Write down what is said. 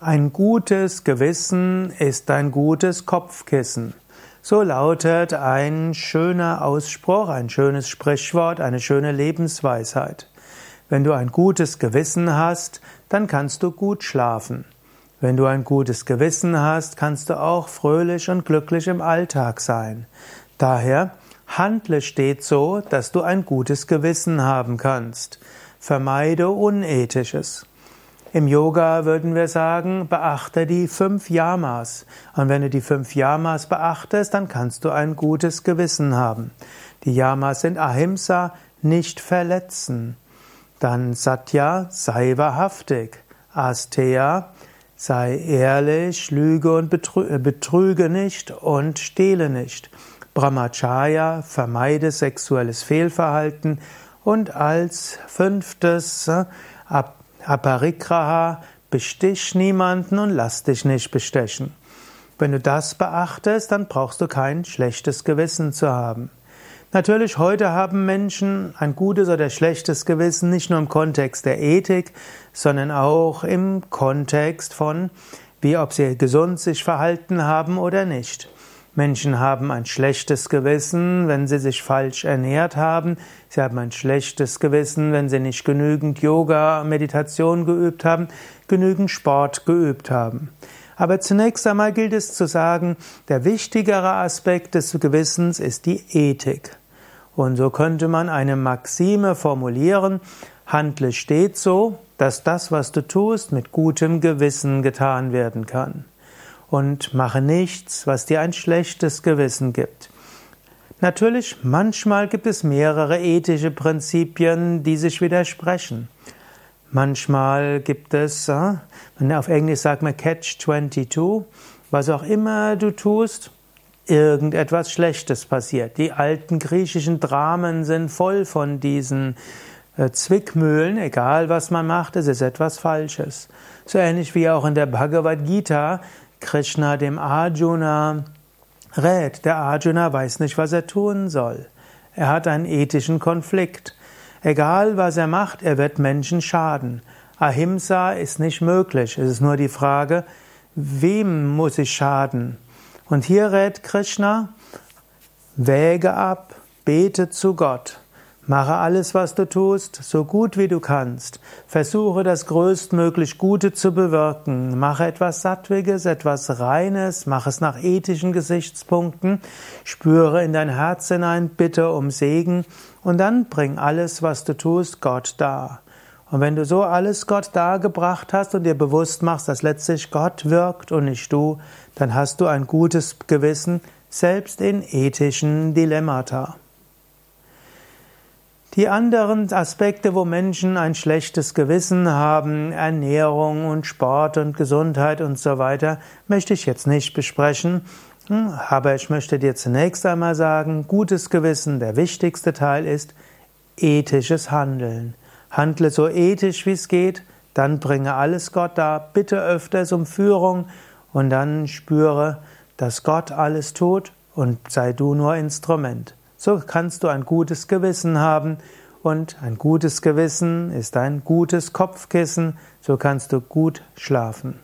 Ein gutes Gewissen ist ein gutes Kopfkissen. So lautet ein schöner Ausspruch, ein schönes Sprichwort, eine schöne Lebensweisheit. Wenn du ein gutes Gewissen hast, dann kannst du gut schlafen. Wenn du ein gutes Gewissen hast, kannst du auch fröhlich und glücklich im Alltag sein. Daher handle stets so, dass du ein gutes Gewissen haben kannst. Vermeide Unethisches. Im Yoga würden wir sagen, beachte die fünf Yamas. Und wenn du die fünf Yamas beachtest, dann kannst du ein gutes Gewissen haben. Die Yamas sind Ahimsa, nicht verletzen. Dann Satya, sei wahrhaftig. Asteya, sei ehrlich, lüge und äh, betrüge nicht und stehle nicht. Brahmacharya, vermeide sexuelles Fehlverhalten. Und als fünftes, äh, Aparigraha, bestich niemanden und lass dich nicht bestechen. Wenn du das beachtest, dann brauchst du kein schlechtes Gewissen zu haben. Natürlich, heute haben Menschen ein gutes oder schlechtes Gewissen, nicht nur im Kontext der Ethik, sondern auch im Kontext von, wie ob sie gesund sich verhalten haben oder nicht. Menschen haben ein schlechtes Gewissen, wenn sie sich falsch ernährt haben. Sie haben ein schlechtes Gewissen, wenn sie nicht genügend Yoga, Meditation geübt haben, genügend Sport geübt haben. Aber zunächst einmal gilt es zu sagen, der wichtigere Aspekt des Gewissens ist die Ethik. Und so könnte man eine Maxime formulieren, handle stets so, dass das, was du tust, mit gutem Gewissen getan werden kann und mache nichts, was dir ein schlechtes Gewissen gibt. Natürlich, manchmal gibt es mehrere ethische Prinzipien, die sich widersprechen. Manchmal gibt es, äh, auf Englisch sagt man Catch 22, was auch immer du tust, irgendetwas Schlechtes passiert. Die alten griechischen Dramen sind voll von diesen äh, Zwickmühlen, egal was man macht, es ist etwas Falsches. So ähnlich wie auch in der Bhagavad Gita Krishna dem Arjuna rät. Der Arjuna weiß nicht, was er tun soll. Er hat einen ethischen Konflikt. Egal, was er macht, er wird Menschen schaden. Ahimsa ist nicht möglich. Es ist nur die Frage, wem muss ich schaden? Und hier rät Krishna, wäge ab, bete zu Gott. Mache alles, was du tust, so gut wie du kannst. Versuche das größtmöglich Gute zu bewirken. Mache etwas Sattwiges, etwas Reines, mache es nach ethischen Gesichtspunkten. Spüre in dein Herz hinein, bitte um Segen und dann bring alles, was du tust, Gott dar. Und wenn du so alles Gott dargebracht hast und dir bewusst machst, dass letztlich Gott wirkt und nicht du, dann hast du ein gutes Gewissen, selbst in ethischen Dilemmata. Die anderen Aspekte, wo Menschen ein schlechtes Gewissen haben, Ernährung und Sport und Gesundheit und so weiter, möchte ich jetzt nicht besprechen. Hm, aber ich möchte dir zunächst einmal sagen, gutes Gewissen, der wichtigste Teil ist ethisches Handeln. Handle so ethisch, wie es geht, dann bringe alles Gott da, bitte öfters um Führung und dann spüre, dass Gott alles tut und sei du nur Instrument. So kannst du ein gutes Gewissen haben und ein gutes Gewissen ist ein gutes Kopfkissen, so kannst du gut schlafen.